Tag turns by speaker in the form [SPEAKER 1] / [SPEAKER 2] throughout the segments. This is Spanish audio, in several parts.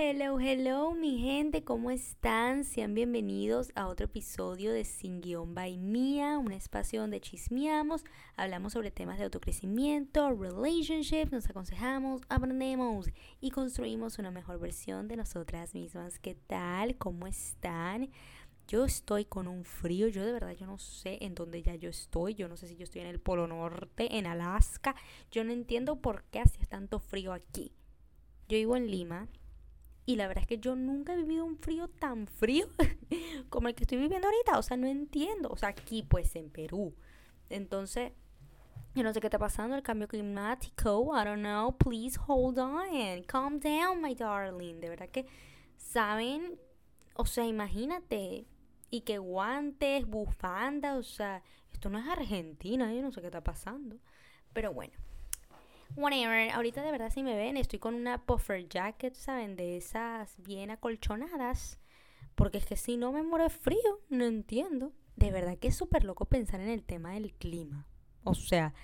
[SPEAKER 1] Hello, hello, mi gente, ¿cómo están? Sean bienvenidos a otro episodio de Sin Guión by Mía, un espacio donde chismeamos, hablamos sobre temas de autocrecimiento, relationships, nos aconsejamos, aprendemos y construimos una mejor versión de nosotras mismas. ¿Qué tal? ¿Cómo están? Yo estoy con un frío, yo de verdad yo no sé en dónde ya yo estoy, yo no sé si yo estoy en el Polo Norte, en Alaska, yo no entiendo por qué hace tanto frío aquí. Yo vivo en Lima, y la verdad es que yo nunca he vivido un frío tan frío como el que estoy viviendo ahorita. O sea, no entiendo. O sea, aquí pues en Perú. Entonces, yo no sé qué está pasando, el cambio climático. I don't know. Please hold on. Calm down, my darling. De verdad que, ¿saben? O sea, imagínate. Y que guantes, bufanda. O sea, esto no es Argentina. Yo no sé qué está pasando. Pero bueno whatever. Ahorita de verdad si me ven, estoy con una puffer jacket, ¿saben? De esas bien acolchonadas. Porque es que si no me muero de frío, no entiendo. De verdad que es súper loco pensar en el tema del clima. O sea,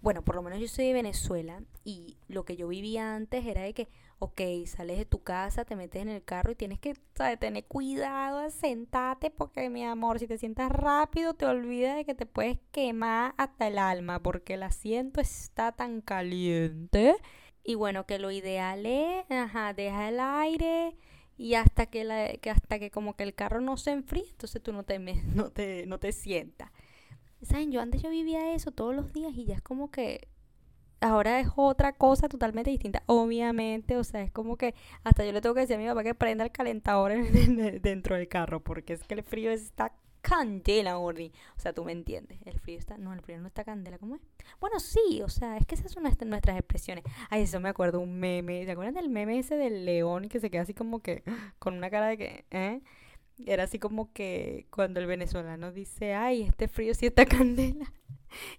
[SPEAKER 1] bueno, por lo menos yo soy de Venezuela y lo que yo vivía antes era de que, ok, sales de tu casa, te metes en el carro y tienes que tener cuidado, sentate porque mi amor, si te sientas rápido te olvidas de que te puedes quemar hasta el alma porque el asiento está tan caliente. Y bueno, que lo ideal es, ajá, deja el aire y hasta que, la, que hasta que como que el carro no se enfríe, entonces tú no te, no te, no te sientas. ¿Saben? Yo antes yo vivía eso todos los días y ya es como que ahora es otra cosa totalmente distinta. Obviamente, o sea, es como que hasta yo le tengo que decir a mi papá que prenda el calentador dentro del carro porque es que el frío está candela, Gordi. O sea, tú me entiendes. El frío está. No, el frío no está candela, ¿cómo es? Bueno, sí, o sea, es que esas son nuestras expresiones. Ay, eso me acuerdo, un meme. ¿Se acuerdan del meme ese del león que se queda así como que con una cara de que, ¿eh? Era así como que cuando el venezolano dice, ay, este frío sí está candela,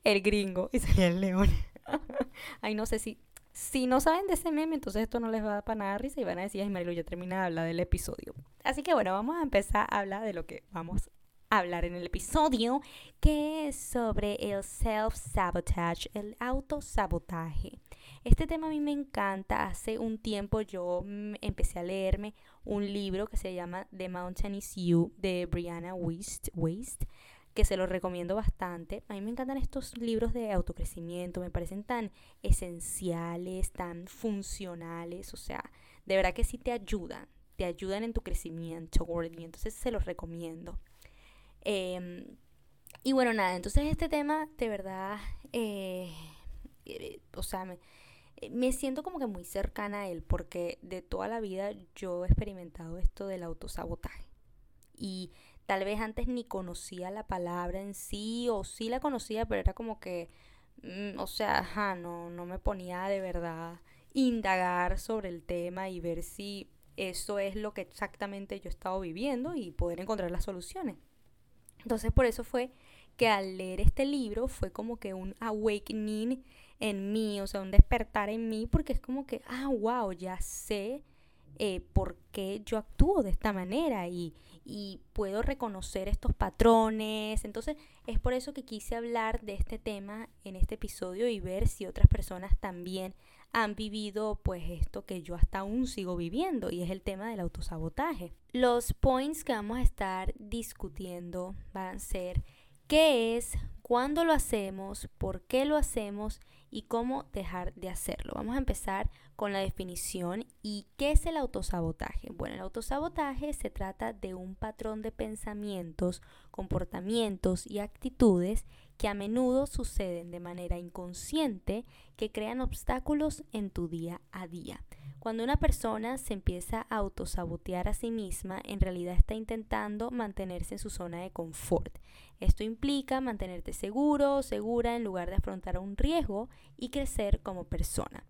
[SPEAKER 1] el gringo, y salía el león. ay, no sé si, si no saben de ese meme, entonces esto no les va a dar para nada risa y van a decir, ay, Marilu, ya termina de hablar del episodio. Así que bueno, vamos a empezar a hablar de lo que vamos a hablar en el episodio, que es sobre el self-sabotage, el autosabotaje. Este tema a mí me encanta. Hace un tiempo yo mm, empecé a leerme un libro que se llama The Mountain is You de Brianna Waste que se lo recomiendo bastante. A mí me encantan estos libros de autocrecimiento, me parecen tan esenciales, tan funcionales, o sea, de verdad que sí te ayudan, te ayudan en tu crecimiento, y entonces se los recomiendo. Em, y bueno, nada, entonces este tema de verdad, eh, eh, o sea, me, eh, me siento como que muy cercana a él porque de toda la vida yo he experimentado esto del autosabotaje. Y tal vez antes ni conocía la palabra en sí o sí la conocía, pero era como que, mm, o sea, ajá, no, no me ponía de verdad indagar sobre el tema y ver si eso es lo que exactamente yo he estado viviendo y poder encontrar las soluciones. Entonces por eso fue que al leer este libro fue como que un awakening en mí, o sea, un despertar en mí, porque es como que, ah, wow, ya sé eh, por qué yo actúo de esta manera y, y puedo reconocer estos patrones. Entonces, es por eso que quise hablar de este tema en este episodio y ver si otras personas también han vivido pues esto que yo hasta aún sigo viviendo y es el tema del autosabotaje. Los points que vamos a estar discutiendo van a ser qué es, cuándo lo hacemos, por qué lo hacemos y cómo dejar de hacerlo. Vamos a empezar con la definición y qué es el autosabotaje. Bueno, el autosabotaje se trata de un patrón de pensamientos, comportamientos y actitudes que a menudo suceden de manera inconsciente que crean obstáculos en tu día a día. Cuando una persona se empieza a autosabotear a sí misma, en realidad está intentando mantenerse en su zona de confort. Esto implica mantenerte seguro o segura en lugar de afrontar un riesgo y crecer como persona.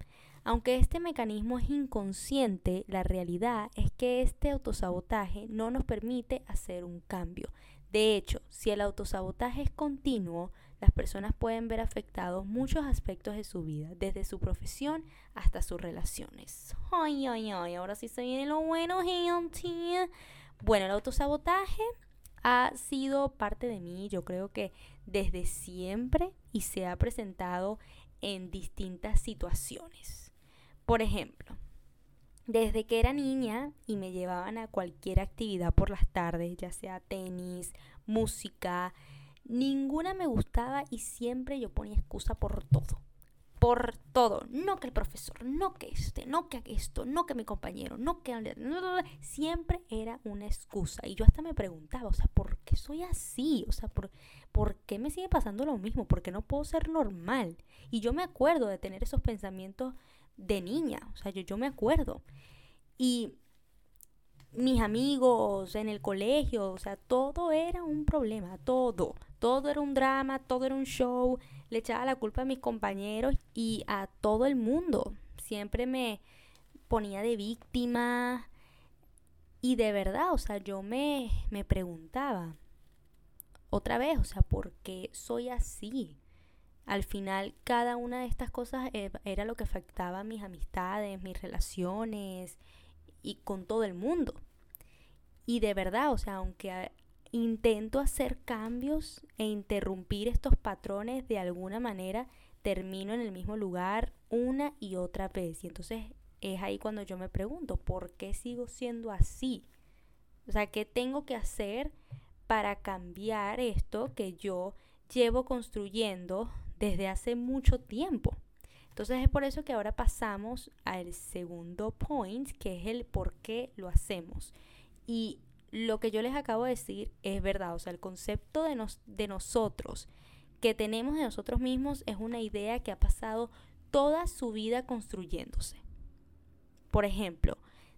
[SPEAKER 1] Aunque este mecanismo es inconsciente, la realidad es que este autosabotaje no nos permite hacer un cambio. De hecho, si el autosabotaje es continuo, las personas pueden ver afectados muchos aspectos de su vida, desde su profesión hasta sus relaciones. Ay, ay, ay, ahora sí se viene lo bueno, gente. Bueno, el autosabotaje ha sido parte de mí, yo creo que desde siempre y se ha presentado en distintas situaciones. Por ejemplo, desde que era niña y me llevaban a cualquier actividad por las tardes, ya sea tenis, música, ninguna me gustaba y siempre yo ponía excusa por todo. Por todo. No que el profesor, no que este, no que esto, no que mi compañero, no que... Siempre era una excusa. Y yo hasta me preguntaba, o sea, ¿por qué soy así? O sea, ¿por, ¿por qué me sigue pasando lo mismo? ¿Por qué no puedo ser normal? Y yo me acuerdo de tener esos pensamientos de niña, o sea, yo, yo me acuerdo. Y mis amigos en el colegio, o sea, todo era un problema, todo, todo era un drama, todo era un show, le echaba la culpa a mis compañeros y a todo el mundo. Siempre me ponía de víctima y de verdad, o sea, yo me, me preguntaba otra vez, o sea, ¿por qué soy así? Al final cada una de estas cosas eh, era lo que afectaba a mis amistades, mis relaciones y con todo el mundo. Y de verdad, o sea, aunque intento hacer cambios e interrumpir estos patrones de alguna manera, termino en el mismo lugar una y otra vez. Y entonces es ahí cuando yo me pregunto, ¿por qué sigo siendo así? O sea, ¿qué tengo que hacer para cambiar esto que yo llevo construyendo desde hace mucho tiempo. Entonces es por eso que ahora pasamos al segundo point, que es el por qué lo hacemos. Y lo que yo les acabo de decir es verdad, o sea, el concepto de, nos, de nosotros, que tenemos de nosotros mismos, es una idea que ha pasado toda su vida construyéndose. Por ejemplo,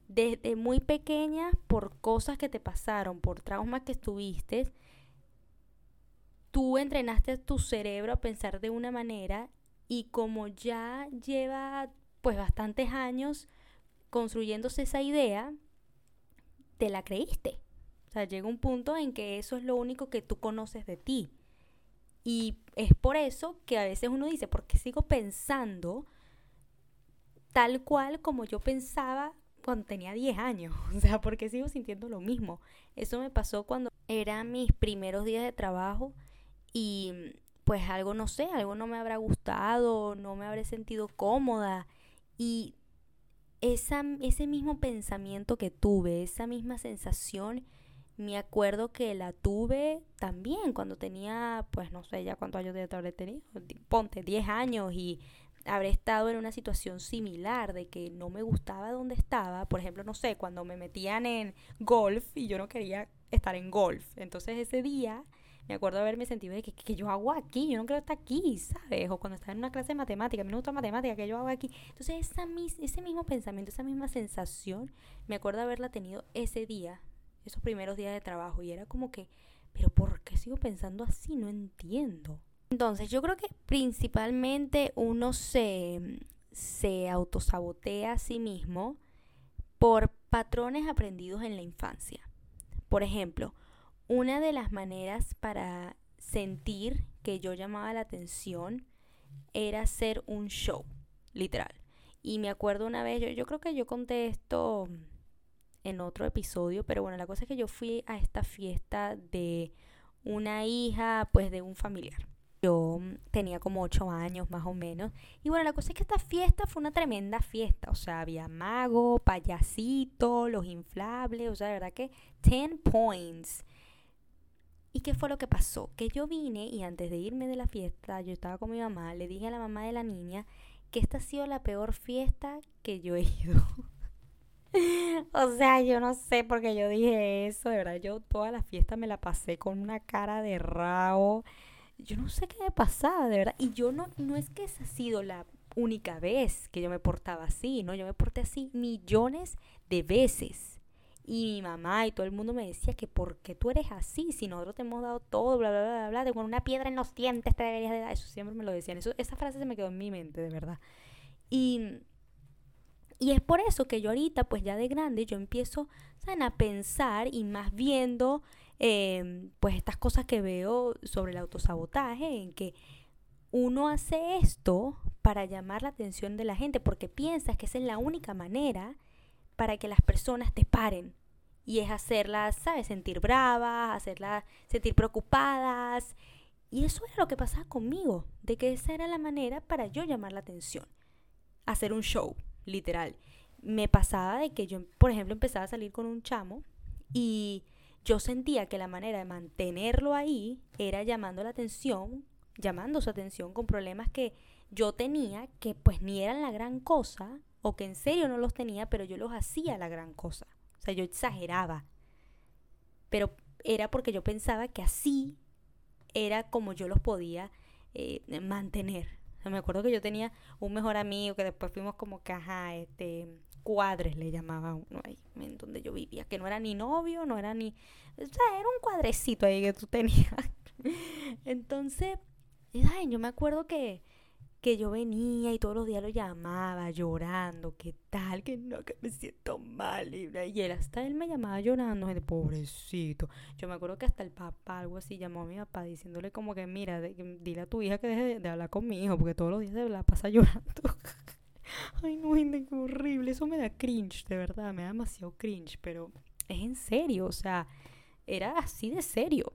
[SPEAKER 1] desde muy pequeña, por cosas que te pasaron, por traumas que estuviste, tú entrenaste tu cerebro a pensar de una manera y como ya lleva pues bastantes años construyéndose esa idea, te la creíste. O sea, llega un punto en que eso es lo único que tú conoces de ti. Y es por eso que a veces uno dice, ¿por qué sigo pensando tal cual como yo pensaba cuando tenía 10 años? O sea, ¿por qué sigo sintiendo lo mismo? Eso me pasó cuando eran mis primeros días de trabajo y pues algo no sé, algo no me habrá gustado, no me habré sentido cómoda. Y esa, ese mismo pensamiento que tuve, esa misma sensación, me acuerdo que la tuve también cuando tenía, pues no sé ya cuántos años de habré tenido, ponte 10 años y habré estado en una situación similar de que no me gustaba donde estaba, por ejemplo, no sé, cuando me metían en golf y yo no quería estar en golf, entonces ese día me acuerdo haberme sentido de que, que, yo hago aquí, yo no quiero estar aquí, ¿sabes? O cuando estaba en una clase de matemática, me gusta matemática, que yo hago aquí. Entonces esa ese mismo pensamiento, esa misma sensación, me acuerdo haberla tenido ese día, esos primeros días de trabajo, y era como que, pero ¿por qué sigo pensando así? No entiendo. Entonces yo creo que principalmente uno se, se autosabotea a sí mismo por patrones aprendidos en la infancia. Por ejemplo, una de las maneras para sentir que yo llamaba la atención era hacer un show, literal. Y me acuerdo una vez, yo, creo que yo conté esto en otro episodio, pero bueno, la cosa es que yo fui a esta fiesta de una hija, pues de un familiar. Yo tenía como ocho años más o menos. Y bueno, la cosa es que esta fiesta fue una tremenda fiesta. O sea, había mago, payasito, los inflables. O sea, de verdad que 10 points. ¿Y qué fue lo que pasó? Que yo vine y antes de irme de la fiesta, yo estaba con mi mamá, le dije a la mamá de la niña que esta ha sido la peor fiesta que yo he ido. o sea, yo no sé por qué yo dije eso, de verdad, yo toda la fiesta me la pasé con una cara de rabo. Yo no sé qué me pasaba, de verdad. Y yo no, no es que esa ha sido la única vez que yo me portaba así, ¿no? Yo me porté así millones de veces. Y mi mamá y todo el mundo me decía que ¿por qué tú eres así? Si nosotros te hemos dado todo, bla, bla, bla, bla, de con una piedra en los dientes te deberías de dar. Eso siempre me lo decían. Eso, esa frase se me quedó en mi mente, de verdad. Y, y es por eso que yo ahorita, pues ya de grande, yo empiezo a pensar y más viendo, em, pues estas cosas que veo sobre el autosabotaje, en que uno hace esto para llamar la atención de la gente porque piensas que esa es la única manera para que las personas te paren y es hacerlas, ¿sabes? Sentir bravas, hacerlas sentir preocupadas. Y eso era lo que pasaba conmigo, de que esa era la manera para yo llamar la atención. Hacer un show, literal. me pasaba de que yo, por ejemplo, empezaba a salir con un chamo y yo sentía que la manera de mantenerlo ahí era llamando la atención, llamando su atención con problemas que yo tenía que pues ni eran la gran cosa o que en serio no los tenía, pero yo los hacía la gran cosa. O sea, yo exageraba. Pero era porque yo pensaba que así era como yo los podía eh, mantener. me acuerdo que yo tenía un mejor amigo que después fuimos como que, ajá, este, cuadres le llamaba uno ahí, en donde yo vivía, que no era ni novio, no era ni, o sea, era un cuadrecito ahí que tú tenías. Entonces, yo me acuerdo que que yo venía y todos los días lo llamaba llorando, ¿qué tal? Que no, que me siento mal. Y, él hasta él me llamaba llorando, pobrecito. Yo me acuerdo que hasta el papá, algo así, llamó a mi papá diciéndole como que, mira, dile a tu hija que deje de, hablar con mi hijo, porque todos los días se la pasa llorando. Ay, no, gente, qué horrible. Eso me da cringe, de verdad, me da demasiado cringe, pero es en serio, o sea, era así de serio.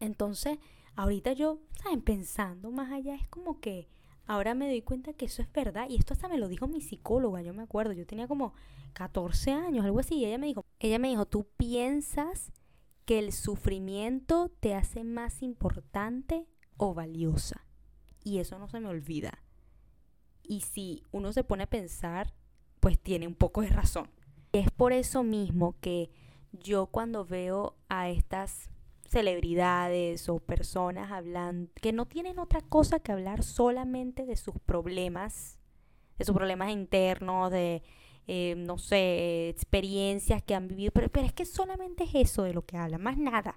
[SPEAKER 1] Entonces, ahorita yo, ¿saben? Pensando más allá, es como que ahora me doy cuenta que eso es verdad. Y esto hasta me lo dijo mi psicóloga, yo me acuerdo, yo tenía como 14 años, algo así, y ella me dijo, ella me dijo, tú piensas que el sufrimiento te hace más importante o valiosa. Y eso no se me olvida. Y si uno se pone a pensar, pues tiene un poco de razón. Es por eso mismo que yo cuando veo a estas celebridades o personas hablando, que no tienen otra cosa que hablar solamente de sus problemas, de sus problemas internos, de, eh, no sé, experiencias que han vivido, pero, pero es que solamente es eso de lo que hablan, más nada.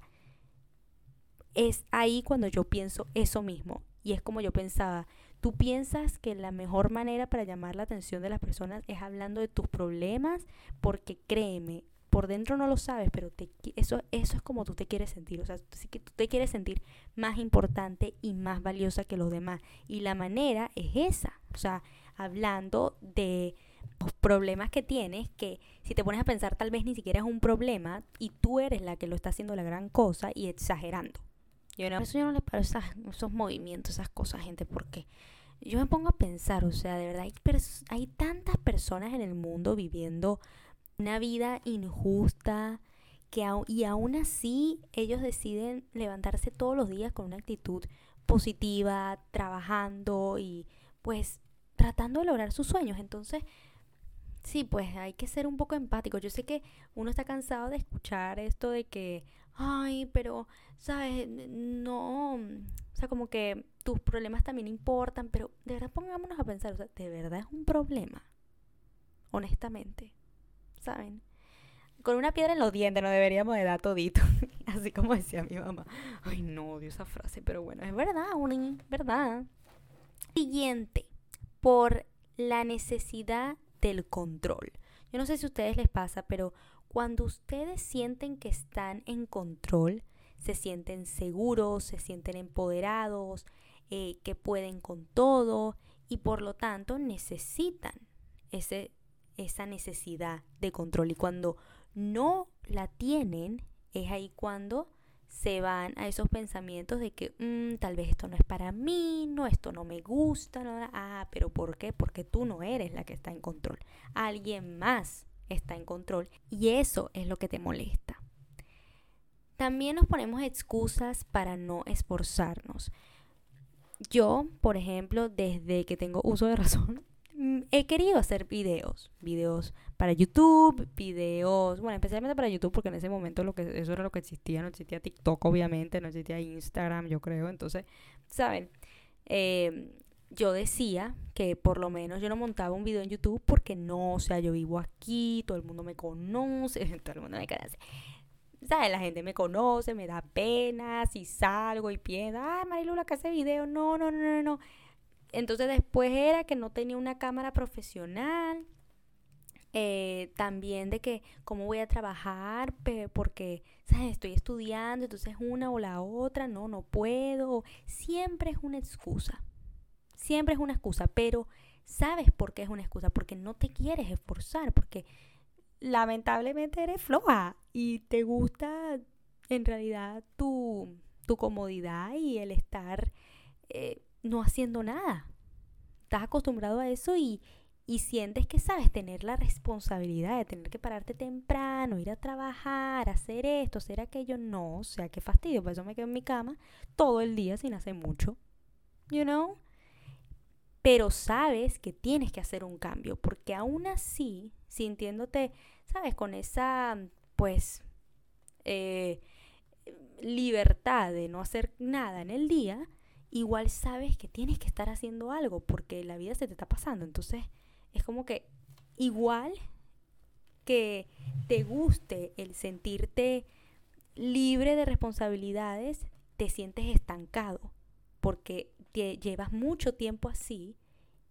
[SPEAKER 1] Es ahí cuando yo pienso eso mismo. Y es como yo pensaba, tú piensas que la mejor manera para llamar la atención de las personas es hablando de tus problemas, porque créeme, por dentro no lo sabes, pero te, eso, eso es como tú te quieres sentir. O sea, tú, tú te quieres sentir más importante y más valiosa que los demás. Y la manera es esa. O sea, hablando de los problemas que tienes, que si te pones a pensar tal vez ni siquiera es un problema y tú eres la que lo está haciendo la gran cosa y exagerando. Yo no, eso yo no le paro esos movimientos, esas cosas, gente, porque yo me pongo a pensar, o sea, de verdad hay, hay tantas personas en el mundo viviendo una vida injusta, que y aún así ellos deciden levantarse todos los días con una actitud positiva, trabajando y pues tratando de lograr sus sueños. Entonces, sí, pues hay que ser un poco empático. Yo sé que uno está cansado de escuchar esto de que, ay, pero, ¿sabes? No, o sea, como que tus problemas también importan, pero de verdad pongámonos a pensar, o sea, ¿de verdad es un problema? Honestamente. ¿Saben? Con una piedra en los dientes no deberíamos de dar todito. Así como decía mi mamá. Ay, no, odio esa frase, pero bueno, es verdad, Uni, verdad. Siguiente, por la necesidad del control. Yo no sé si a ustedes les pasa, pero cuando ustedes sienten que están en control, se sienten seguros, se sienten empoderados, eh, que pueden con todo y por lo tanto necesitan ese esa necesidad de control. Y cuando no la tienen, es ahí cuando se van a esos pensamientos de que mm, tal vez esto no es para mí, no, esto no me gusta, no, ah, pero ¿por qué? Porque tú no eres la que está en control. Alguien más está en control y eso es lo que te molesta. También nos ponemos excusas para no esforzarnos. Yo, por ejemplo, desde que tengo uso de razón, he querido hacer videos, videos para YouTube, videos, bueno, especialmente para YouTube porque en ese momento lo que eso era lo que existía, no existía TikTok obviamente, no existía Instagram, yo creo, entonces, saben, em, yo decía que por lo menos yo no montaba un video en YouTube porque no, o sea, yo vivo aquí, todo el mundo me conoce, todo el mundo me conoce. ¿Sabes? La gente me conoce, me da pena si salgo y piensa, ah, Marilula que hace video. No, no, no, no, no. Entonces después era que no tenía una cámara profesional. Eh, también de que cómo voy a trabajar porque ¿sabes? estoy estudiando, entonces una o la otra, no, no puedo. Siempre es una excusa. Siempre es una excusa, pero ¿sabes por qué es una excusa? Porque no te quieres esforzar, porque lamentablemente eres floja y te gusta en realidad tu, tu comodidad y el estar eh, no haciendo nada. Estás acostumbrado a eso y, y sientes que sabes tener la responsabilidad de tener que pararte temprano, ir a trabajar, hacer esto, hacer aquello, no, o sea, qué fastidio, por eso me quedo en mi cama todo el día sin hacer mucho, you know? Pero sabes que tienes que hacer un cambio, porque aún así, sintiéndote, sabes, con esa, pues, eh, libertad de no hacer nada en el día, igual sabes que tienes que estar haciendo algo porque la vida se te está pasando. Entonces, es como que igual que te guste el sentirte libre de responsabilidades, te sientes estancado porque te llevas mucho tiempo así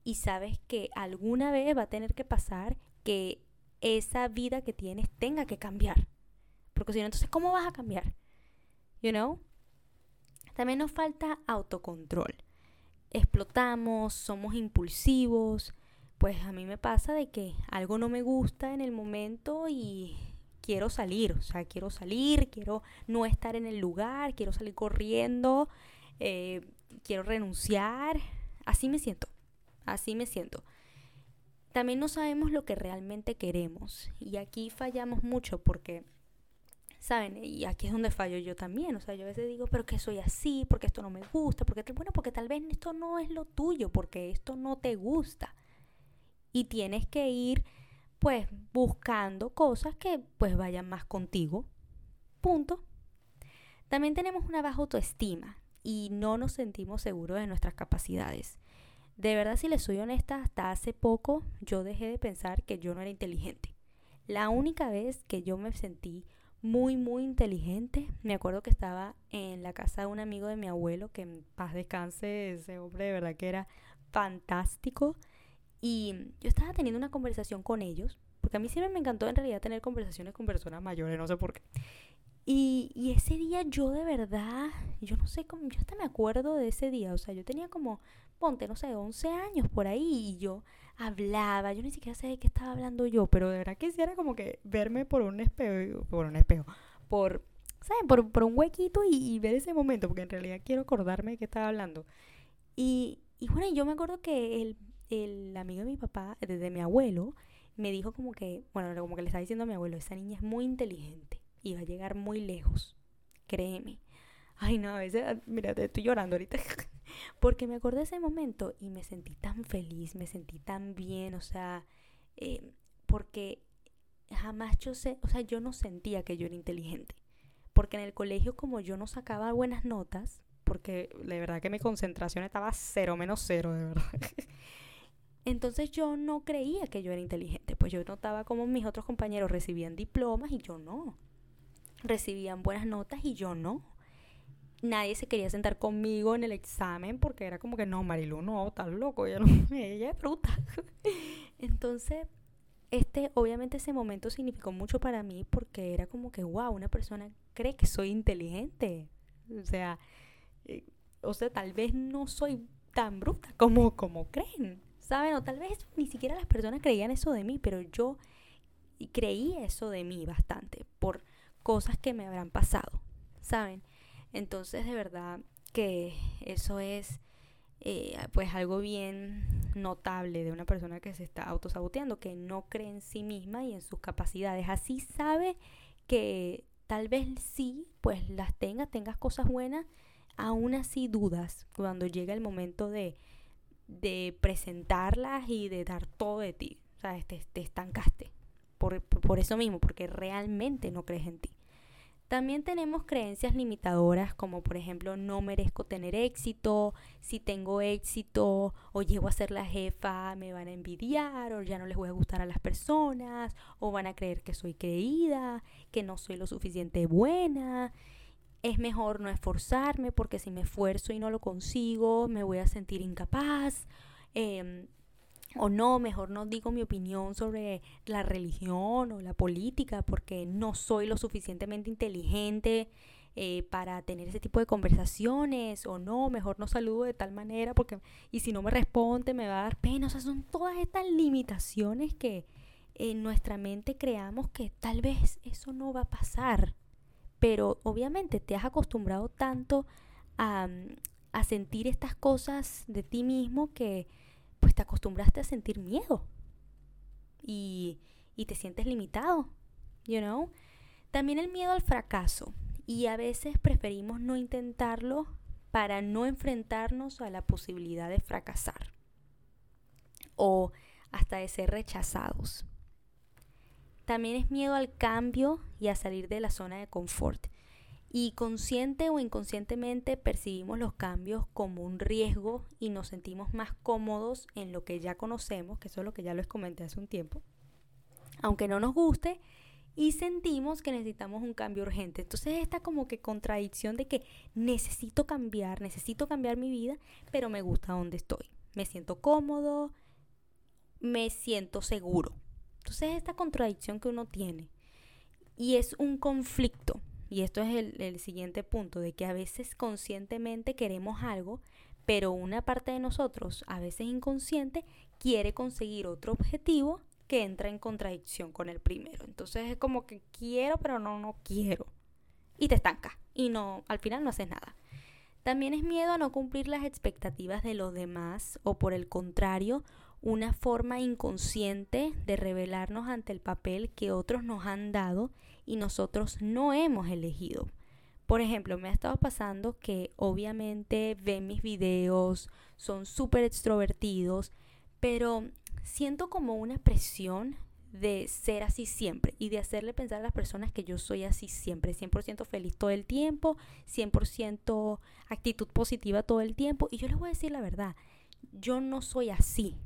[SPEAKER 1] y sabes que alguna vez va a tener que pasar que esa vida que tienes tenga que cambiar. Porque si no, entonces, ¿cómo vas a cambiar? You know? También nos falta autocontrol. Explotamos, somos impulsivos, pues a mí me pasa de que algo no me gusta en el momento y quiero salir, o sea, quiero salir, quiero no estar en el lugar, quiero salir corriendo, eh, quiero renunciar, así me siento, así me siento. También no sabemos lo que realmente queremos y aquí fallamos mucho porque, ¿saben? Y aquí es donde fallo yo también, o sea, yo a veces digo, pero que soy así, porque esto no me gusta, porque, bueno, porque tal vez esto no es lo tuyo, porque esto no te gusta y tienes que ir pues buscando cosas que pues vayan más contigo. Punto. También tenemos una baja autoestima y no nos sentimos seguros de nuestras capacidades. De verdad, si les soy honesta, hasta hace poco yo dejé de pensar que yo no era inteligente. La única vez que yo me sentí muy, muy inteligente, me acuerdo que estaba en la casa de un amigo de mi abuelo, que en paz descanse, ese hombre de verdad que era fantástico. Y yo estaba teniendo una conversación con ellos, porque a mí siempre me encantó en realidad tener conversaciones con personas mayores, no sé por qué. Y, y ese día yo de verdad, yo no sé cómo, yo hasta me acuerdo de ese día, o sea, yo tenía como, ponte, no sé, 11 años por ahí y yo hablaba, yo ni siquiera sé de qué estaba hablando yo, pero de verdad quisiera como que verme por un espejo, por un espejo, por, ¿saben? Por, por un huequito y, y, ver ese momento, porque en realidad quiero acordarme de qué estaba hablando. Y, y bueno, yo me acuerdo que el, el amigo de mi papá, desde mi abuelo, me dijo como que, bueno, como que le estaba diciendo a mi abuelo, esa niña es muy inteligente y va a llegar muy lejos, créeme. Ay, no, a veces, mira, te estoy llorando ahorita. Porque me acordé de ese momento y me sentí tan feliz, me sentí tan bien, o sea, eh, porque jamás yo sé, o sea, yo no sentía que yo era inteligente. Porque en el colegio, como yo no sacaba buenas notas, porque de verdad que mi concentración estaba cero menos cero, de verdad. Entonces yo no creía que yo era inteligente, pues yo notaba como mis otros compañeros recibían diplomas y yo no. Recibían buenas notas y yo no. Nadie se quería sentar conmigo en el examen porque era como que no, Marilu, no, estás loco, ella, no, ella es bruta. Entonces, este, obviamente ese momento significó mucho para mí porque era como que, wow, una persona cree que soy inteligente. O sea, eh, o sea, tal vez no soy tan bruta como, como creen. ¿saben? O tal vez ni siquiera las personas creían eso de mí, pero yo creí eso de mí bastante por cosas que me habrán pasado, ¿saben? Entonces, de verdad que eso es eh, pues algo bien notable de una persona que se está autosaboteando, que no cree en sí misma y en sus capacidades. Así sabe que tal vez sí, pues las tengas, tengas cosas buenas, aún así dudas cuando llega el momento de, de presentarlas y de dar todo de ti. O sea, te, te estancaste. Por, por eso mismo, porque realmente no crees en ti. También tenemos creencias limitadoras como por ejemplo no merezco tener éxito, si tengo éxito o llego a ser la jefa me van a envidiar o ya no les voy a gustar a las personas o van a creer que soy creída, que no soy lo suficiente buena es mejor no esforzarme porque si me esfuerzo y no lo consigo, me voy a sentir incapaz. Em, o no, mejor no digo mi opinión sobre la religión o la política porque no soy lo suficientemente inteligente eh, para tener ese tipo de conversaciones o no, mejor no saludo de tal manera porque y si no me responde me va a dar pena. O sea, son todas estas limitaciones que en nuestra mente creamos que tal vez eso no va a pasar pero obviamente te has acostumbrado tanto a, sentir estas cosas de ti mismo que pues te acostumbraste a sentir miedo, y, y te sientes limitado, you know. También el miedo al fracaso y a veces preferimos no intentarlo para no enfrentarnos a la posibilidad de fracasar o hasta de ser rechazados. También es miedo al cambio y a salir de la zona de confort. Y consciente o inconscientemente percibimos los cambios como un riesgo y nos sentimos más cómodos en lo que ya conocemos, que eso es lo que ya les comenté hace un tiempo, aunque no nos guste y sentimos que necesitamos un cambio urgente. Entonces esta como que contradicción de que necesito cambiar, necesito cambiar mi vida, pero me gusta donde estoy. Me siento cómodo, me siento seguro. Entonces esta contradicción que uno tiene y es un conflicto y esto es el, siguiente punto, de que a veces conscientemente queremos algo, pero una parte de nosotros, a veces inconsciente, quiere conseguir otro objetivo que entra en contradicción con el primero. Entonces es como que quiero, pero no, no quiero. Y te estanca. Y no, al final no haces nada. También es miedo a no cumplir las expectativas de los demás o por el contrario, una forma inconsciente de revelarnos ante el papel que otros nos han dado y nosotros no hemos elegido. Por ejemplo, me ha estado pasando que obviamente ven mis videos, son súper extrovertidos, pero siento como una presión de ser así siempre y de hacerle pensar a las personas que yo soy así siempre, 100% feliz todo el tiempo, 100% actitud positiva todo el tiempo. Y yo les voy a decir la verdad, yo no soy así.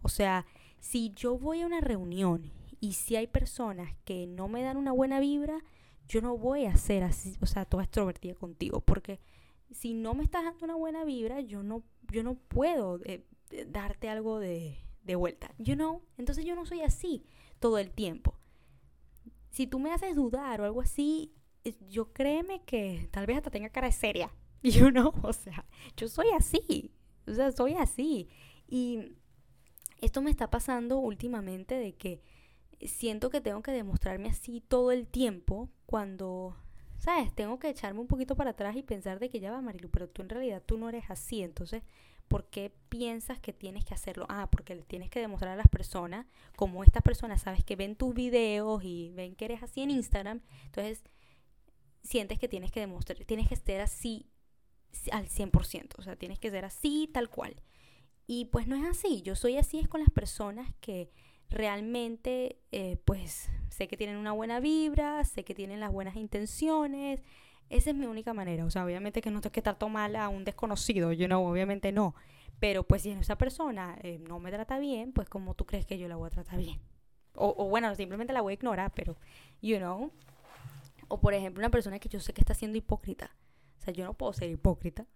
[SPEAKER 1] O sea, si yo voy a una reunión y si hay personas que no me dan una buena vibra, yo no voy a ser así, o sea, toda extrovertida contigo, porque si no me estás dando una buena vibra, yo no, yo no puedo eh, darte algo de, de vuelta, you know? Entonces yo no soy así todo el tiempo. Si tú me haces dudar o algo así, yo créeme que tal vez hasta tenga cara de seria, you know? O sea, yo soy así, o sea, soy así. Y esto me está pasando últimamente de que siento que tengo que demostrarme así todo el tiempo cuando, ¿sabes? Tengo que echarme un poquito para atrás y pensar de que ya va, Marilu, pero tú en realidad tú no eres así. Entonces, ¿por qué piensas que tienes que hacerlo? Ah, porque le tienes que demostrar a las personas, como estas personas, ¿sabes? Que ven tus videos y ven que eres así en Instagram. Entonces, sientes que tienes que demostrar, tienes que estar así al 100%. O sea, tienes que ser así, tal cual. Y pues no es así. Yo soy así es con las personas que realmente eh, pues sé que tienen una buena vibra, sé que tienen las buenas intenciones. Esa es mi única manera. O sea, obviamente que no tengo que estar mal a un desconocido, yo no, obviamente no. Pero pues si esa persona eh, no me trata bien, pues como tú crees que yo la voy a tratar bien. O, o bueno, simplemente la voy a ignorar, pero, you know. O por ejemplo, una persona que yo sé que está siendo hipócrita. O sea, yo no puedo ser hipócrita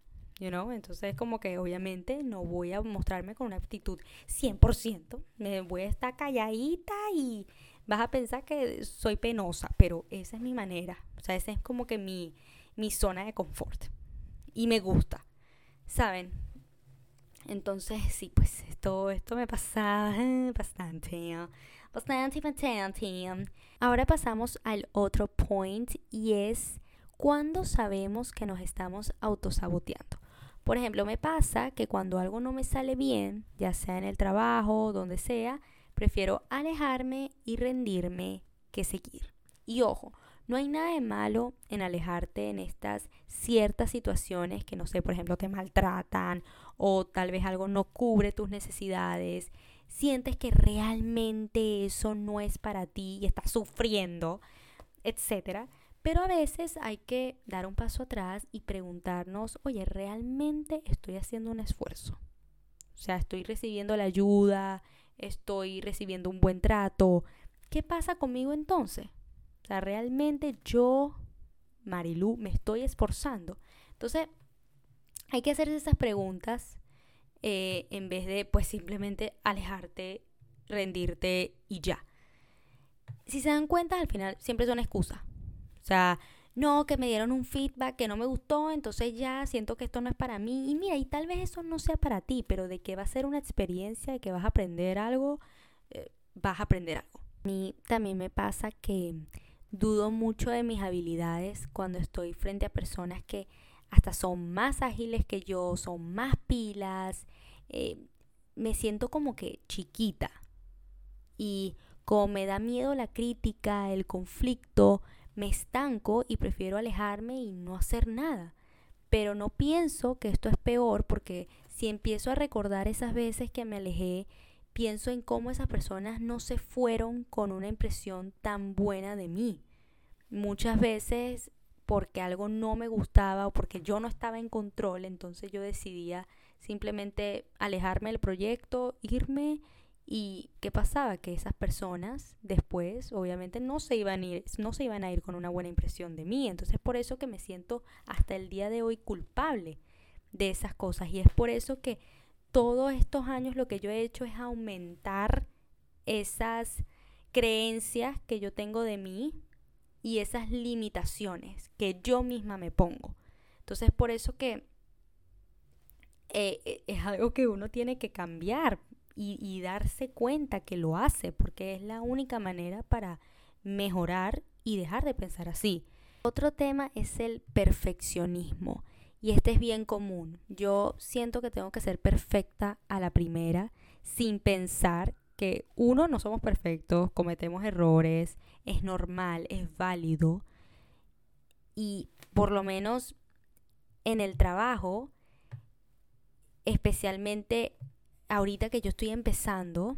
[SPEAKER 1] you know? Entonces, como que obviamente no voy a mostrarme con una actitud 100%, me voy a estar calladita y vas a pensar que soy penosa, pero esa es mi manera, o sea, esa es como que mi, mi zona de confort y me gusta, ¿saben? Entonces, sí, pues esto, esto me pasa bastante, bastante, bastante. Ahora pasamos al otro point y es cuando sabemos que nos estamos autosaboteando. Por ejemplo, me pasa que cuando algo no me sale bien, ya sea en el trabajo, donde sea, prefiero alejarme y rendirme que seguir. Y ojo, no hay nada de malo en alejarte en estas ciertas situaciones que, no sé, por ejemplo, te maltratan o tal vez algo no cubre tus necesidades, sientes que realmente eso no es para ti y estás sufriendo, etcétera. Pero a veces hay que dar un paso atrás y preguntarnos, oye, ¿realmente estoy haciendo un esfuerzo? O sea, estoy recibiendo la ayuda, estoy recibiendo un buen trato. ¿Qué pasa conmigo entonces? O sea, realmente yo, Marilu, me estoy esforzando. Entonces, hay que hacerse esas preguntas eh, en vez de pues simplemente alejarte, rendirte y ya. Si se dan cuenta, al final siempre es una excusa. O sea, no, que me dieron un feedback que no me gustó, entonces ya siento que esto no es para mí. Y mira, y tal vez eso no sea para ti, pero de que va a ser una experiencia, de que vas a aprender algo, eh, vas a aprender algo. A mí también me pasa que dudo mucho de mis habilidades cuando estoy frente a personas que hasta son más ágiles que yo, son más pilas. Eh, me siento como que chiquita. Y como me da miedo la crítica, el conflicto, me estanco y prefiero alejarme y no hacer nada. Pero no pienso que esto es peor porque si empiezo a recordar esas veces que me alejé, pienso en cómo esas personas no se fueron con una impresión tan buena de mí. Muchas veces porque algo no me gustaba o porque yo no estaba en control, entonces yo decidía simplemente alejarme del proyecto, irme y qué pasaba que esas personas después obviamente no se iban a ir, no se iban a ir con una buena impresión de mí, entonces por eso que me siento hasta el día de hoy culpable de esas cosas y es por eso que todos estos años lo que yo he hecho es aumentar esas creencias que yo tengo de mí y esas limitaciones que yo misma me pongo. Entonces, por eso que eh, eh, es algo que uno tiene que cambiar y, darse cuenta que lo hace, porque es la única manera para mejorar y dejar de pensar así. Otro tema es el perfeccionismo. Y este es bien común. Yo siento que tengo que ser perfecta a la primera, sin pensar que uno, no somos perfectos, cometemos errores, es normal, es válido. Y por lo menos en el trabajo, especialmente ahorita que yo estoy empezando,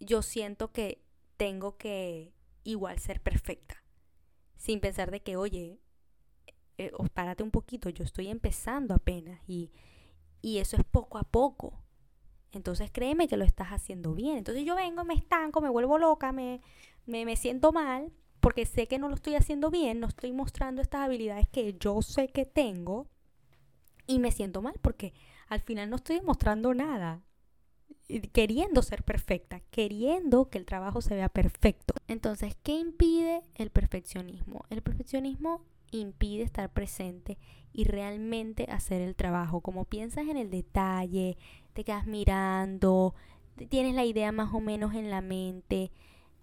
[SPEAKER 1] yo siento que tengo que igual ser perfecta. Sin pensar de que, oye, eh, párate un poquito, yo estoy empezando apenas y, y eso es poco a poco. Entonces créeme que lo estás haciendo bien. Entonces yo vengo, me estanco, me vuelvo loca, me, me, siento mal porque sé que no lo estoy haciendo bien, no estoy mostrando estas habilidades que yo sé que tengo y me siento mal porque al final no estoy mostrando nada queriendo ser perfecta, queriendo que el trabajo se vea perfecto. Entonces, ¿qué impide el perfeccionismo? El perfeccionismo impide estar presente y realmente hacer el trabajo. Como piensas en el detalle, te quedas mirando, tienes la idea más o menos en la mente,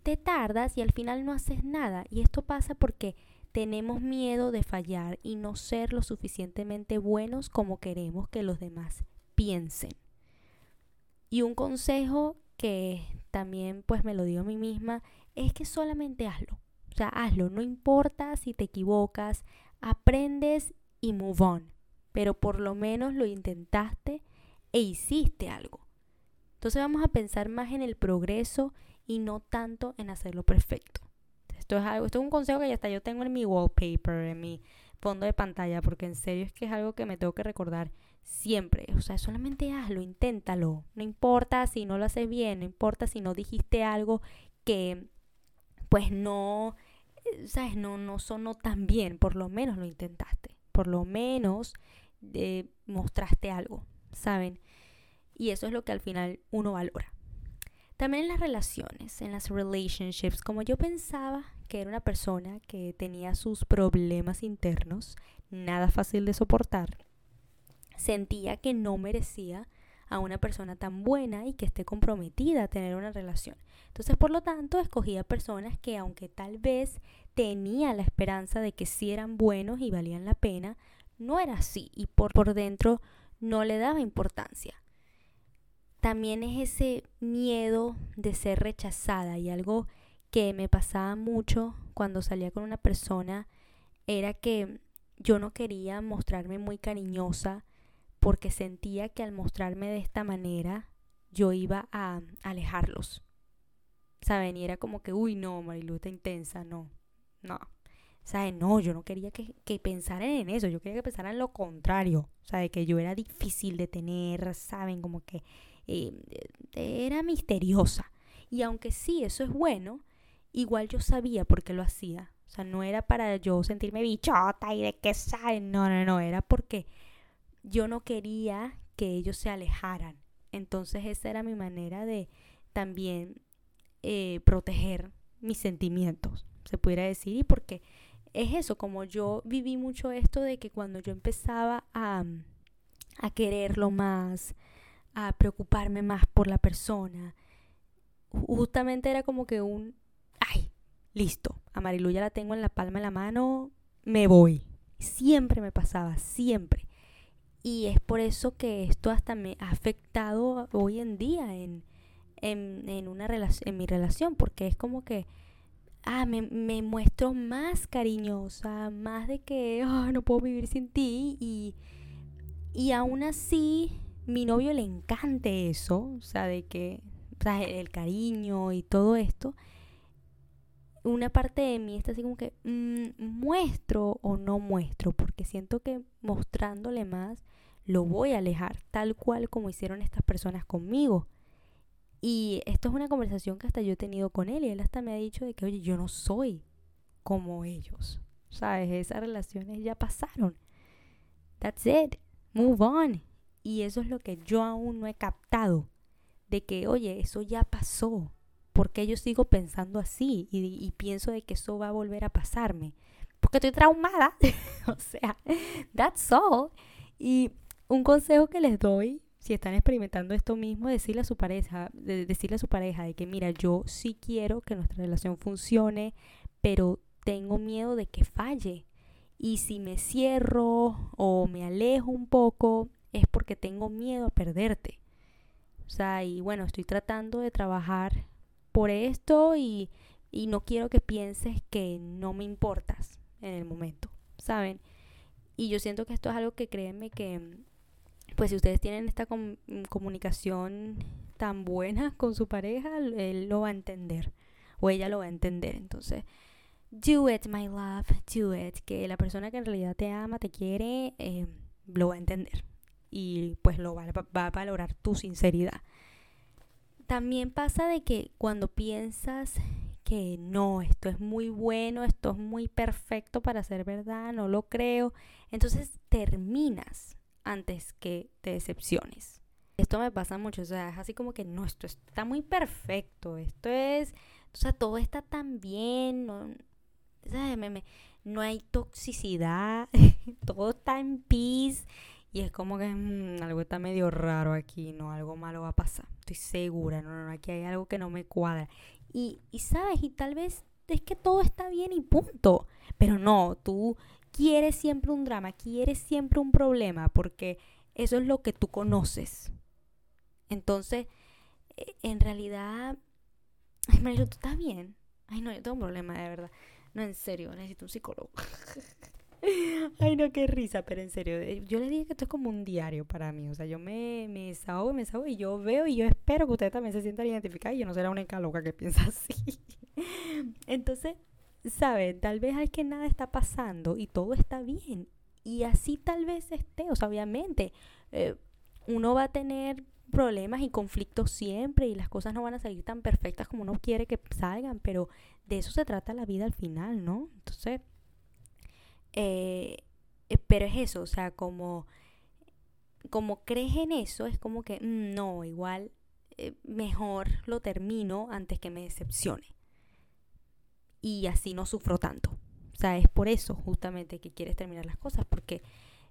[SPEAKER 1] te tardas y al final no haces nada. Y esto pasa porque tenemos miedo de fallar y no ser lo suficientemente buenos como queremos que los demás piensen. Y un consejo que también pues me lo digo a mí misma es que solamente hazlo. O sea, hazlo, no importa si te equivocas, aprendes y move on. Pero por lo menos lo intentaste e hiciste algo. Entonces vamos a pensar más en el progreso y no tanto en hacerlo perfecto. Esto es esto es un consejo que ya hasta yo tengo en mi wallpaper, en mi fondo de pantalla, porque en serio es que es algo que me tengo que recordar siempre. O sea, solamente hazlo, inténtalo. No importa si no lo haces bien, no importa si no dijiste algo que pues no, eh, sabes, no, no sonó tan bien, por lo menos lo intentaste, por lo menos eh, mostraste algo, ¿saben? Y eso es lo que al final uno valora. También en las relaciones, en las relationships, como yo pensaba que era una persona que tenía sus problemas internos, nada fácil de soportar, sentía que no merecía a una persona tan buena y que esté comprometida a tener una relación. Entonces, por lo tanto, escogía personas que aunque tal vez tenía la esperanza de que sí eran buenos y valían la pena, no era así y por, por dentro no le daba importancia. También es ese miedo de ser rechazada y algo que me pasaba mucho cuando salía con una persona era que yo no quería mostrarme muy cariñosa porque sentía que al mostrarme de esta manera yo iba a alejarlos. ¿Saben? Y era como que, uy, no, Marilu está intensa, no, no. ¿Saben? No, yo no quería que, que, pensaran en eso, yo quería que pensaran en lo contrario, ¿saben? Que yo era difícil de tener, ¿saben? Como que eh, era misteriosa. Y aunque sí, eso es bueno, igual yo sabía por qué lo hacía. O sea, no era para yo sentirme bichota y de que saben, no, no, no, era porque yo no quería que ellos se alejaran. Entonces esa era mi manera de también eh, proteger mis sentimientos, se pudiera decir, y porque es eso, como yo viví mucho esto de que cuando yo empezaba a, a quererlo más, a preocuparme más por la persona, justamente era como que un, listo, a Marilu ya la tengo en la palma de la mano, me voy. Siempre me pasaba, siempre. Y es por eso que esto hasta me ha afectado hoy en día en, en, en, una en mi relación, porque es como que, ah, me, me muestro más cariñosa, más de que, oh, no puedo vivir sin ti, y, y aún así, mi novio le encante eso, o sea, de que, o sea, el cariño y todo esto, una parte de mí está así como que mm, muestro o no muestro, porque siento que mostrándole más lo voy a alejar, tal cual como hicieron estas personas conmigo. Y esto es una conversación que hasta yo he tenido con él y él hasta me ha dicho de que, oye, yo no soy como ellos. ¿Sabes? Esas relaciones ya pasaron. That's it. Move on. Y eso es lo que yo aún no he captado. De que, oye, eso ya pasó porque yo sigo pensando así y, pienso de que eso va a volver a pasarme? Porque estoy traumada. o sea, that's all. Y un consejo que les doy, si están experimentando esto mismo, decirle a su pareja, de, decirle a su pareja de que mira, yo sí quiero que nuestra relación funcione, pero tengo miedo de que falle. Y si me cierro o me alejo un poco, es porque tengo miedo a perderte. O sea, y bueno, estoy tratando de trabajar por esto y, y no quiero que pienses que no me importas en el momento, ¿saben? Y yo siento que esto es algo que créeme que, pues si ustedes tienen esta comunicación tan buena con su pareja, él lo va a entender o ella lo va a entender. Entonces, do it, my love, do it. Que la persona que en realidad te ama, te quiere, eh, lo va a entender. Y pues lo va, va a valorar tu sinceridad. También pasa de que cuando piensas que no, esto es muy bueno, esto es muy perfecto para ser verdad, no lo creo, entonces terminas antes que te decepciones. Esto me pasa mucho, o sea, es así como que no, esto está muy perfecto, esto es, o sea, todo está tan bien, no, no hay toxicidad, todo está en peace y es como que mm, algo está medio raro aquí, no, algo malo va a pasar. Estoy segura, no, no, no, aquí hay algo que no me cuadra. Y, y sabes, y tal vez es que todo está bien y punto. Pero no, tú quieres siempre un drama, quieres siempre un problema, porque eso es lo que tú conoces. Entonces, e, en realidad, ay, Mario, tú estás bien. Ay, no, yo tengo un problema, de verdad. No, en serio, necesito un psicólogo. Ay, no, qué risa, pero en serio, eh, yo les dije que esto es como un diario para mí. O sea, yo me, me desahogo, me desahogo y yo veo y yo espero que ustedes también se sientan identificados y yo no será una loca que piensa así. Entonces, ¿saben? Tal vez hay que nada está pasando y todo está bien. Y así tal vez esté. O sea, obviamente, eh, uno va a tener problemas y conflictos siempre y las cosas no van a salir tan perfectas como uno quiere que salgan, pero de eso se trata la vida al final, ¿no? Entonces eh, pero es eso, o sea, como, como crees en eso, es como que mm, no, igual eh, mejor lo termino antes que me decepcione. Y así no sufro tanto. O sea, es por eso justamente que quieres terminar las cosas, porque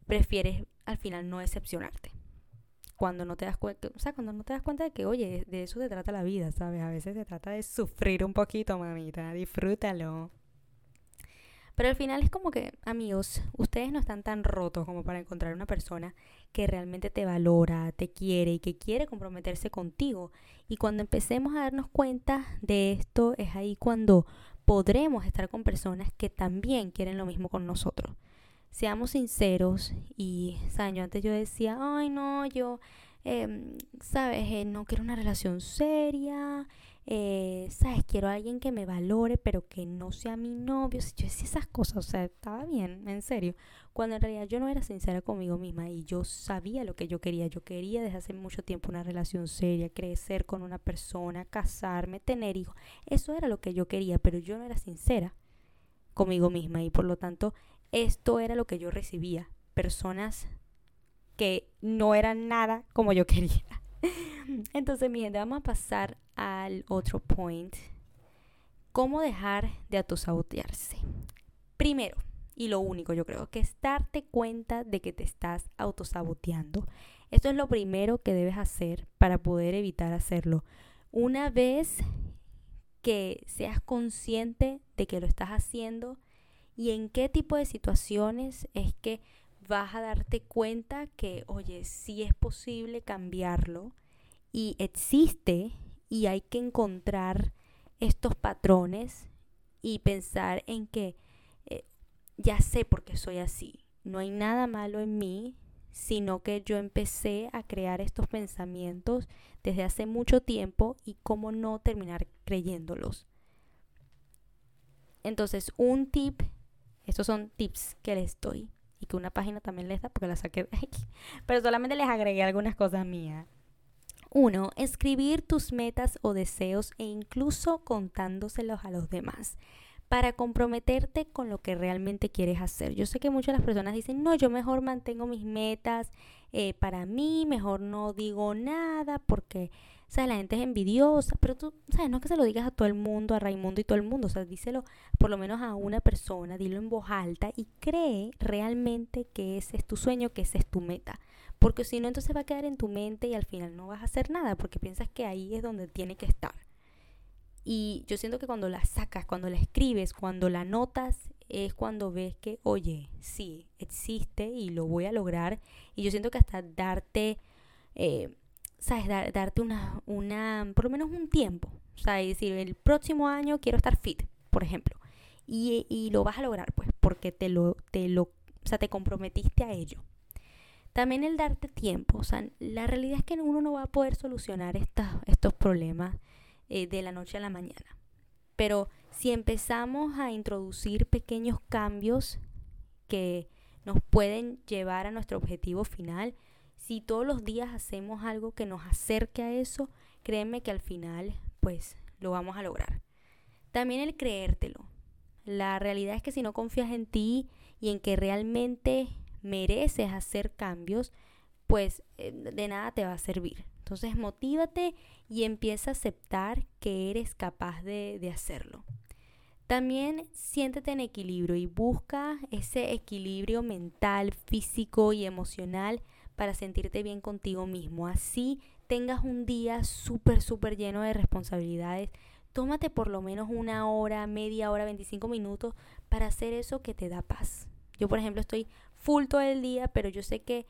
[SPEAKER 1] prefieres al final no decepcionarte. Cuando no te das cuenta, o sea, cuando no te das cuenta de que, oye, de eso se trata la vida, ¿sabes? A veces se trata de sufrir un poquito, mamita, disfrútalo. Pero al final es como que, amigos, ustedes no están tan rotos como para encontrar una persona que realmente te valora, te quiere y que quiere comprometerse contigo. Y cuando empecemos a darnos cuenta de esto, es ahí cuando podremos estar con personas que también quieren lo mismo con nosotros. Seamos sinceros y, ¿saben? Antes yo decía, ay, no, yo, eh, ¿sabes? Eh, no quiero una relación seria eh, ¿sabes? Quiero a alguien que me valore, pero que no sea mi novio. Yo decía esas cosas, o sea, estaba bien, en serio. Cuando en realidad yo no era sincera conmigo misma y yo sabía lo que yo quería. Yo quería desde hace mucho tiempo una relación seria, crecer con una persona, casarme, tener hijos. Eso era lo que yo quería, pero yo no era sincera conmigo misma y por lo tanto esto era lo que yo recibía. Personas que no eran nada como yo quería. Entonces, mi gente, vamos a pasar al otro point. ¿Cómo dejar de autosabotearse? Primero, y lo único yo creo, que es darte cuenta de que te estás autosaboteando. Esto es lo primero que debes hacer para poder evitar hacerlo. Una vez que seas consciente de que lo estás haciendo y en qué tipo de situaciones es que vas a darte cuenta que, oye, sí es posible cambiarlo y existe y hay que encontrar estos patrones y pensar en que eh, ya sé por qué soy así. No hay nada malo en mí, sino que yo empecé a crear estos pensamientos desde hace mucho tiempo y cómo no terminar creyéndolos. Entonces, un tip, estos son tips que les doy y que una página también les da porque la saqué de aquí, pero solamente les agregué algunas cosas mías. Uno, escribir tus metas o deseos e incluso contándoselos a los demás para comprometerte con lo que realmente quieres hacer. Yo sé que muchas de las personas dicen, no, yo mejor mantengo mis metas eh, para mí, mejor no digo nada porque, sea, la gente es envidiosa, pero tú, sabes, no es que se lo digas a todo el mundo, a Raimundo y todo el mundo, o sea, díselo por lo menos a una persona, dilo en voz alta y cree realmente que ese es tu sueño, que esa es tu meta. Porque si no, entonces va a quedar en tu mente y al final no vas a hacer nada porque piensas que ahí es donde tiene que estar. Y yo siento que cuando la sacas, cuando la escribes, cuando la notas, es cuando ves que, oye, sí, existe y lo voy a lograr. Y yo siento que hasta darte, eh, ¿sabes? darte una, una, por lo menos un tiempo. O sea, decir, el próximo año quiero estar fit, por ejemplo. Y, y lo vas a lograr, pues, porque te lo, te lo, o sea, te comprometiste a ello. También el darte tiempo, o sea, la realidad es que uno no va a poder solucionar estos problemas eh, de la noche a la mañana. Pero si empezamos a introducir pequeños cambios que nos pueden llevar a nuestro objetivo final, si todos los días hacemos algo que nos acerque a eso, créeme que al final pues lo vamos a lograr. También el creértelo. La realidad es que si no confías en ti y en que realmente mereces hacer cambios, pues eh, de nada te va a servir. Entonces motívate y empieza a aceptar que eres capaz de, de hacerlo. También siéntete en equilibrio y busca ese equilibrio mental, físico y emocional para sentirte bien contigo mismo. Así tengas un día súper, súper lleno de responsabilidades. Tómate por lo menos una hora, media hora, 25 minutos para hacer eso que te da paz. Yo, por ejemplo, estoy full todo el día, pero yo sé que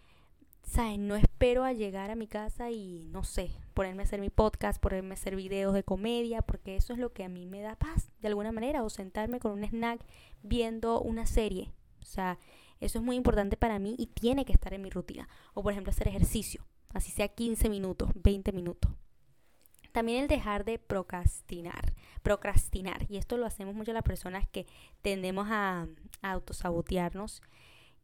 [SPEAKER 1] ¿sabes? No espero a llegar a mi casa y, no sé, ponerme a hacer mi podcast, ponerme a hacer videos de comedia, porque eso es lo que a mí me da paz, de alguna manera, o sentarme con un snack viendo una serie. O sea, eso es muy importante para mí y tiene que estar en mi rutina. O, por ejemplo, hacer ejercicio, así sea 15 minutos, 20 minutos. También el dejar de procrastinar, procrastinar. Y esto lo hacemos mucho las personas que tendemos a, a autosabotearnos.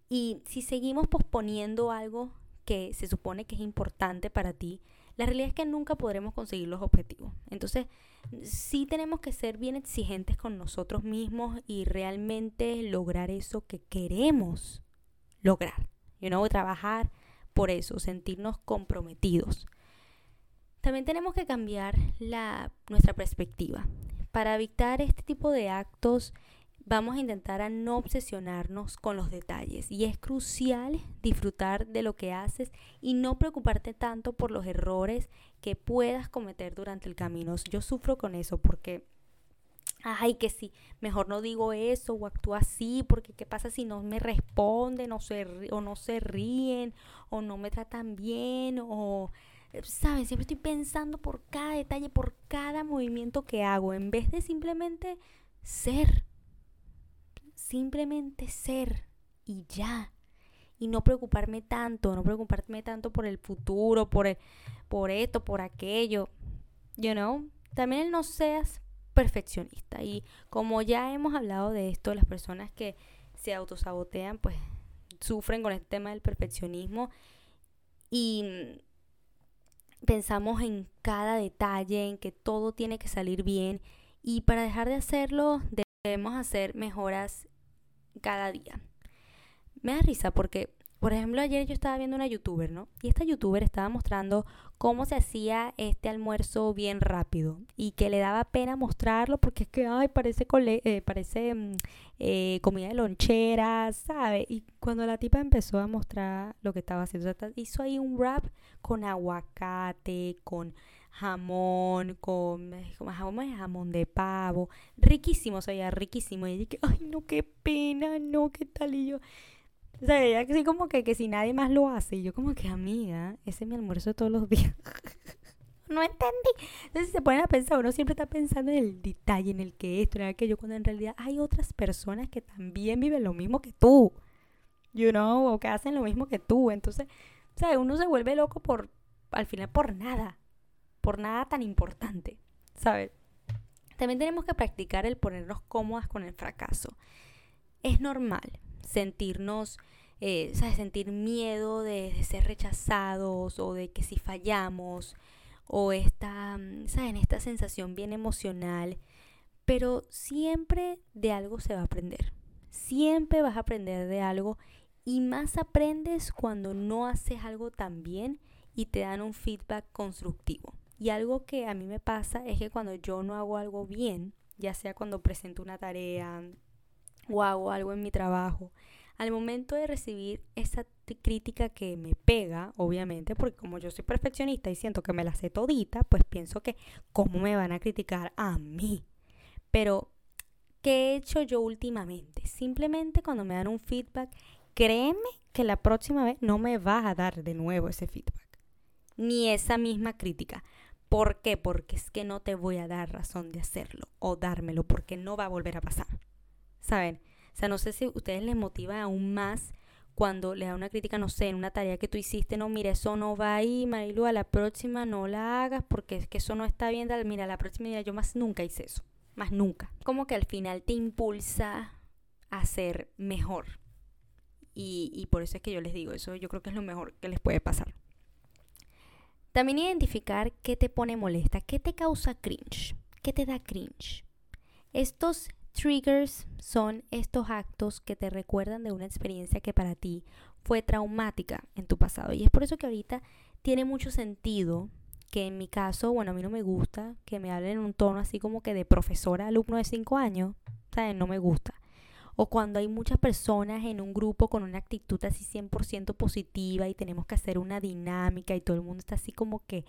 [SPEAKER 1] Y si seguimos posponiendo algo que se supone que es importante para ti, la realidad es que nunca podremos conseguir los objetivos. Entonces, sí tenemos que ser bien exigentes con nosotros mismos y realmente lograr eso que queremos lograr. You know, trabajar por eso, sentirnos comprometidos. También tenemos que cambiar la, nuestra perspectiva. Para evitar este tipo de actos vamos a intentar a no obsesionarnos con los detalles y es crucial disfrutar de lo que haces y no preocuparte tanto por los errores que puedas cometer durante el camino. Yo sufro con eso porque ay, que sí, mejor no digo eso o actúo así, porque qué pasa si no me responden o, o no se ríen o no me tratan bien o, ¿saben? Siempre estoy pensando por cada detalle, por cada movimiento que hago, en vez de simplemente ser simplemente ser y ya. Y no preocuparme tanto, no preocuparme tanto por el futuro, por, por esto, por aquello. You know? También el no seas perfeccionista. Y como ya hemos hablado de esto, las personas que se autosabotean, pues sufren con el tema del perfeccionismo. Y pensamos en cada detalle, en que todo tiene que salir bien. Y para dejar de hacerlo, debemos hacer mejoras cada día. Me da risa porque, por ejemplo, ayer yo estaba viendo una youtuber, ¿no? Y esta youtuber estaba mostrando cómo se hacía este almuerzo bien rápido y que le daba pena mostrarlo porque es que, ay, parece, eh, parece mm, eh, comida de lonchera, ¿sabe? Y cuando la tipa empezó a mostrar lo que estaba haciendo, hizo ahí un wrap con aguacate, con jamón, con, con jamón, jamón de pavo, riquísimo, o sea, riquísimo. Y dije, ay, no, qué pena, no, qué tal. Y yo, o sea, ella así como que, que si nadie más lo hace. Y yo como que, amiga, ese es mi almuerzo de todos los días. no entendí. Entonces se ponen a pensar, uno siempre está pensando en el detalle, en el que esto, en aquello, cuando en realidad hay otras personas que también viven lo mismo que tú, you know, o que hacen lo mismo que tú. Entonces, o sea, uno se vuelve loco por, al final, por nada, por nada tan importante, ¿sabes? También tenemos que practicar el ponernos cómodas con el fracaso. Es normal sentirnos eh, sentir miedo de, ser rechazados o de que si fallamos o esta, ¿saben? esta sensación bien emocional. Pero siempre de algo se va a aprender. Siempre vas a aprender de algo y más aprendes cuando no haces algo tan bien y te dan un feedback constructivo. Y algo que a mí me pasa es que cuando yo no hago algo bien, ya sea cuando presento una tarea o hago algo en mi trabajo, al momento de recibir esa crítica que me pega, obviamente, porque como yo soy perfeccionista y siento que me la sé todita, pues pienso que ¿cómo me van a criticar a mí? Pero, ¿qué he hecho yo últimamente? Simplemente cuando me dan un feedback, créeme que la próxima vez no me vas a dar de nuevo ese feedback, ni esa misma crítica. ¿Por qué? Porque es que no te voy a dar razón de hacerlo o dármelo porque no va a volver a pasar. ¿Saben? O sea, no sé si a ustedes les motiva aún más cuando le da una crítica, no sé, en una tarea que tú hiciste, no, mira, eso no va ahí, Marilu, a la próxima no la hagas porque es que eso no está bien, mira, la próxima, mira, yo más nunca hice eso, más nunca. Como que al final te impulsa a ser mejor. Y, y por eso es que yo les digo, eso yo creo que es lo mejor que les puede pasar. También identificar qué te pone molesta, qué te causa cringe, qué te da cringe. Estos Triggers son estos actos que te recuerdan de una experiencia que para ti fue traumática en tu pasado. Y es por eso que ahorita tiene mucho sentido que en mi caso, bueno, a mí no me gusta que me hablen en un tono así como que de profesora alumno de 5 años, ¿sabes? No me gusta. O cuando hay muchas personas en un grupo con una actitud así 100% positiva y tenemos que hacer una dinámica y todo el mundo está así como que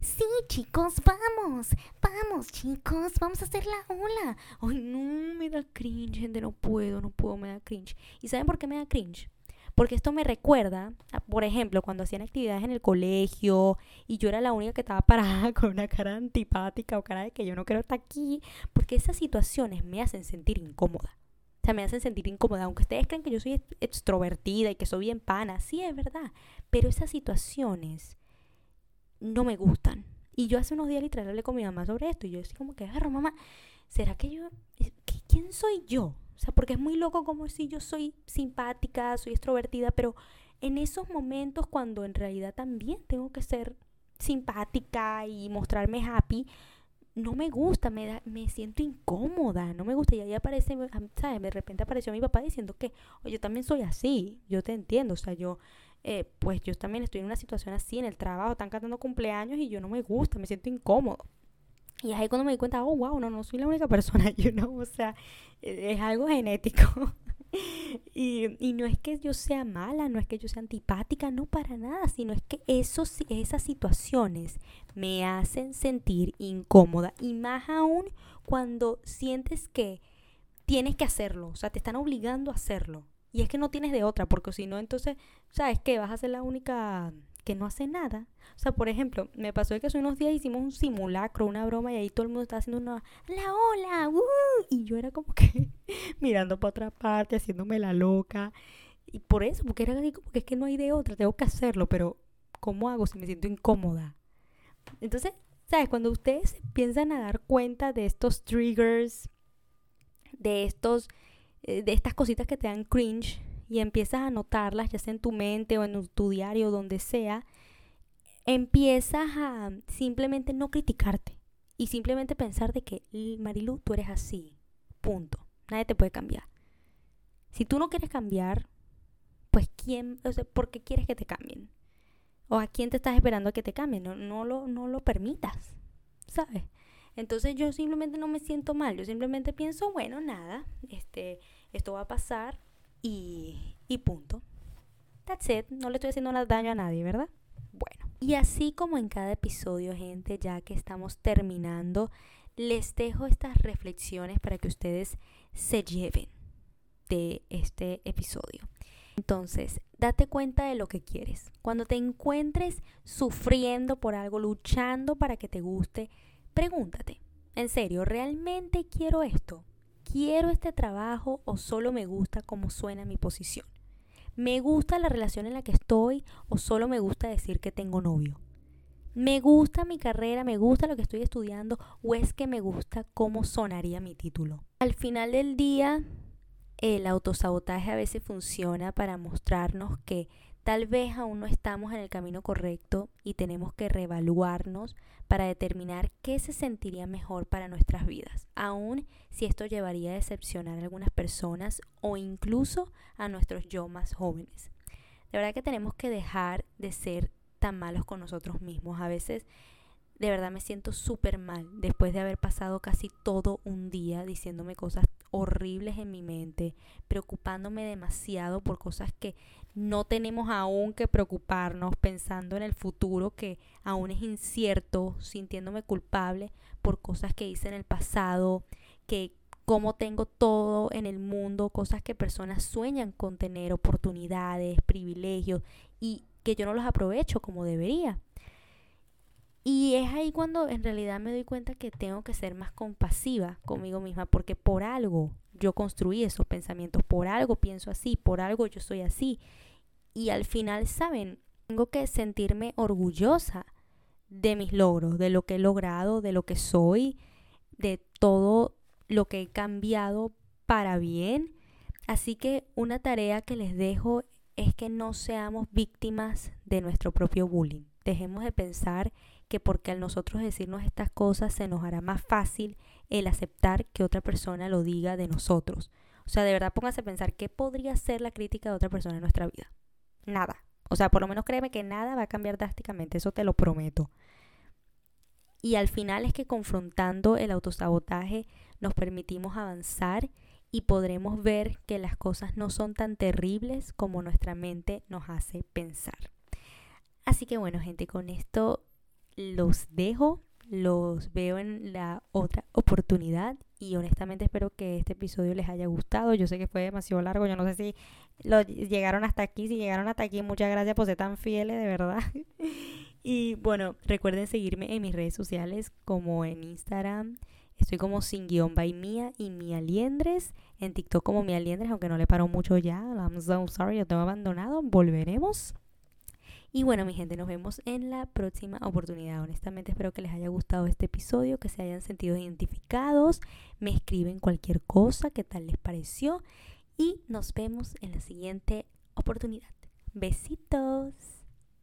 [SPEAKER 1] Sí, chicos, vamos, vamos, chicos, vamos a hacer la ola. Ay, no, me da cringe, gente, no puedo, no puedo, me da cringe. ¿Y saben por qué me da cringe? Porque esto me recuerda, por ejemplo, cuando hacían actividades en el colegio y yo era la única que estaba parada con una cara antipática o cara de que yo no quiero estar aquí, porque esas situaciones me hacen sentir incómoda. Me hacen sentir incómoda, aunque ustedes creen que yo soy extrovertida y que soy bien pana, sí es verdad, pero esas situaciones no me gustan. Y yo hace unos días literal hablé con mi mamá sobre esto y yo decía como que, agarro mamá, ¿será que yo, quién soy yo? O sea, porque es muy loco como si yo soy simpática, soy extrovertida, pero en esos momentos cuando en realidad también tengo que ser simpática y mostrarme happy, no me gusta, me, da, me siento incómoda, no me gusta. Y ahí aparece, ¿sabes? De repente apareció mi papá diciendo que, yo también soy así, yo te entiendo, o sea, yo eh, pues yo también estoy en una situación así en el trabajo, están cantando cumpleaños y yo no me gusta, me siento incómodo. Y ahí cuando me di cuenta, oh, wow, no, no soy la única persona, you know, o sea, e, es algo genético. y, y, no es que yo sea mala, no es que yo sea antipática, no para nada, sino es que esos, esas situaciones me hacen sentir incómoda. Y más aún cuando sientes que tienes que hacerlo, o sea, te están obligando a hacerlo. Y es que no tienes de otra, porque si no, entonces, ¿sabes qué? Vas a ser la única que no hace nada. O sea, por ejemplo, me pasó que hace unos días hicimos un simulacro, una broma, y ahí todo el mundo estaba haciendo una, la ola, uh", y yo era como que mirando para otra parte, haciéndome la loca. Y por eso, porque era así como que es que no hay de otra, tengo que hacerlo, pero ¿cómo hago si me siento incómoda? Entonces, ¿sabes? Cuando ustedes piensan a dar cuenta de estos triggers, de estos eh, de estas cositas que te dan cringe y empiezas a notarlas, ya sea en tu mente o en tu diario, donde sea, empiezas a simplemente no criticarte y simplemente pensar de que, Marilu, tú eres así, punto. Nadie te puede cambiar. Si tú no quieres cambiar, pues quién, o sea, ¿por qué quieres que te cambien? ¿O a quién te estás esperando a que te cambien? No, no, lo, no lo permitas, ¿sabes? Entonces yo simplemente no me siento mal, yo simplemente pienso, bueno, nada, este, esto va a pasar y, punto. That's it, no le estoy haciendo daño a nadie, ¿verdad? Bueno, y así como en cada episodio, gente, ya que estamos terminando, les dejo estas reflexiones para que ustedes se lleven de este episodio. Entonces, date cuenta de lo que quieres. Cuando te encuentres sufriendo por algo, luchando para que te guste, pregúntate, en serio, ¿realmente quiero esto? ¿Quiero este trabajo o solo me gusta cómo suena mi posición? ¿Me gusta la relación en la que estoy o solo me gusta decir que tengo novio? ¿Me gusta mi carrera? ¿Me gusta lo que estoy estudiando? ¿O es que me gusta cómo sonaría mi título? Al final del día, el autosabotaje a veces funciona para mostrarnos que tal vez aún no estamos en el camino correcto y tenemos que reevaluarnos para determinar qué se sentiría mejor para nuestras vidas, aun si esto llevaría a decepcionar a algunas personas o incluso a nuestros yo más jóvenes. De verdad que tenemos que dejar de ser tan malos con nosotros mismos. A veces de verdad me siento súper mal después de haber pasado casi todo un día diciéndome cosas horribles en mi mente, preocupándome demasiado por cosas que no tenemos aún que preocuparnos, pensando en el futuro que aún es incierto, sintiéndome culpable por cosas que hice en el pasado, que como tengo todo en el mundo, cosas que personas sueñan con tener, oportunidades, privilegios y que yo no los aprovecho como debería. Y es ahí cuando en realidad me doy cuenta que tengo que ser más compasiva conmigo misma, porque por algo yo construí esos pensamientos, por algo pienso así, por algo yo soy así. Y al final, ¿saben? Tengo que sentirme orgullosa de mis logros, de lo que he logrado, de lo que soy, de todo lo que he cambiado para bien. Así que una tarea que les dejo es que no seamos víctimas de nuestro propio bullying. Dejemos de pensar que porque al nosotros decirnos estas cosas se nos hará más fácil el aceptar que otra persona lo diga de nosotros. O sea, de verdad póngase a pensar qué podría ser la crítica de otra persona en nuestra vida. Nada. O sea, por lo menos créeme que nada va a cambiar drásticamente, eso te lo prometo. Y al final es que confrontando el autosabotaje nos permitimos avanzar y podremos ver que las cosas no son tan terribles como nuestra mente nos hace pensar. Así que bueno, gente, con esto los dejo, los veo en la otra oportunidad y honestamente espero que este episodio les haya gustado. Yo sé que fue demasiado largo, yo no sé si lo llegaron hasta aquí, si llegaron hasta aquí, muchas gracias por ser tan fieles, de verdad. y bueno, recuerden seguirme en mis redes sociales como en Instagram. Estoy como sin guion by Mía y Mía Liendres. En TikTok como Mía Liendres, aunque no le paro mucho ya. I'm so sorry, yo tengo abandonado. Volveremos. Y bueno, mi gente, nos vemos en la próxima oportunidad. Honestamente espero que les haya gustado este episodio, que se hayan sentido identificados. Me escriben cualquier cosa, qué tal les pareció. Y nos vemos en la siguiente oportunidad. Besitos.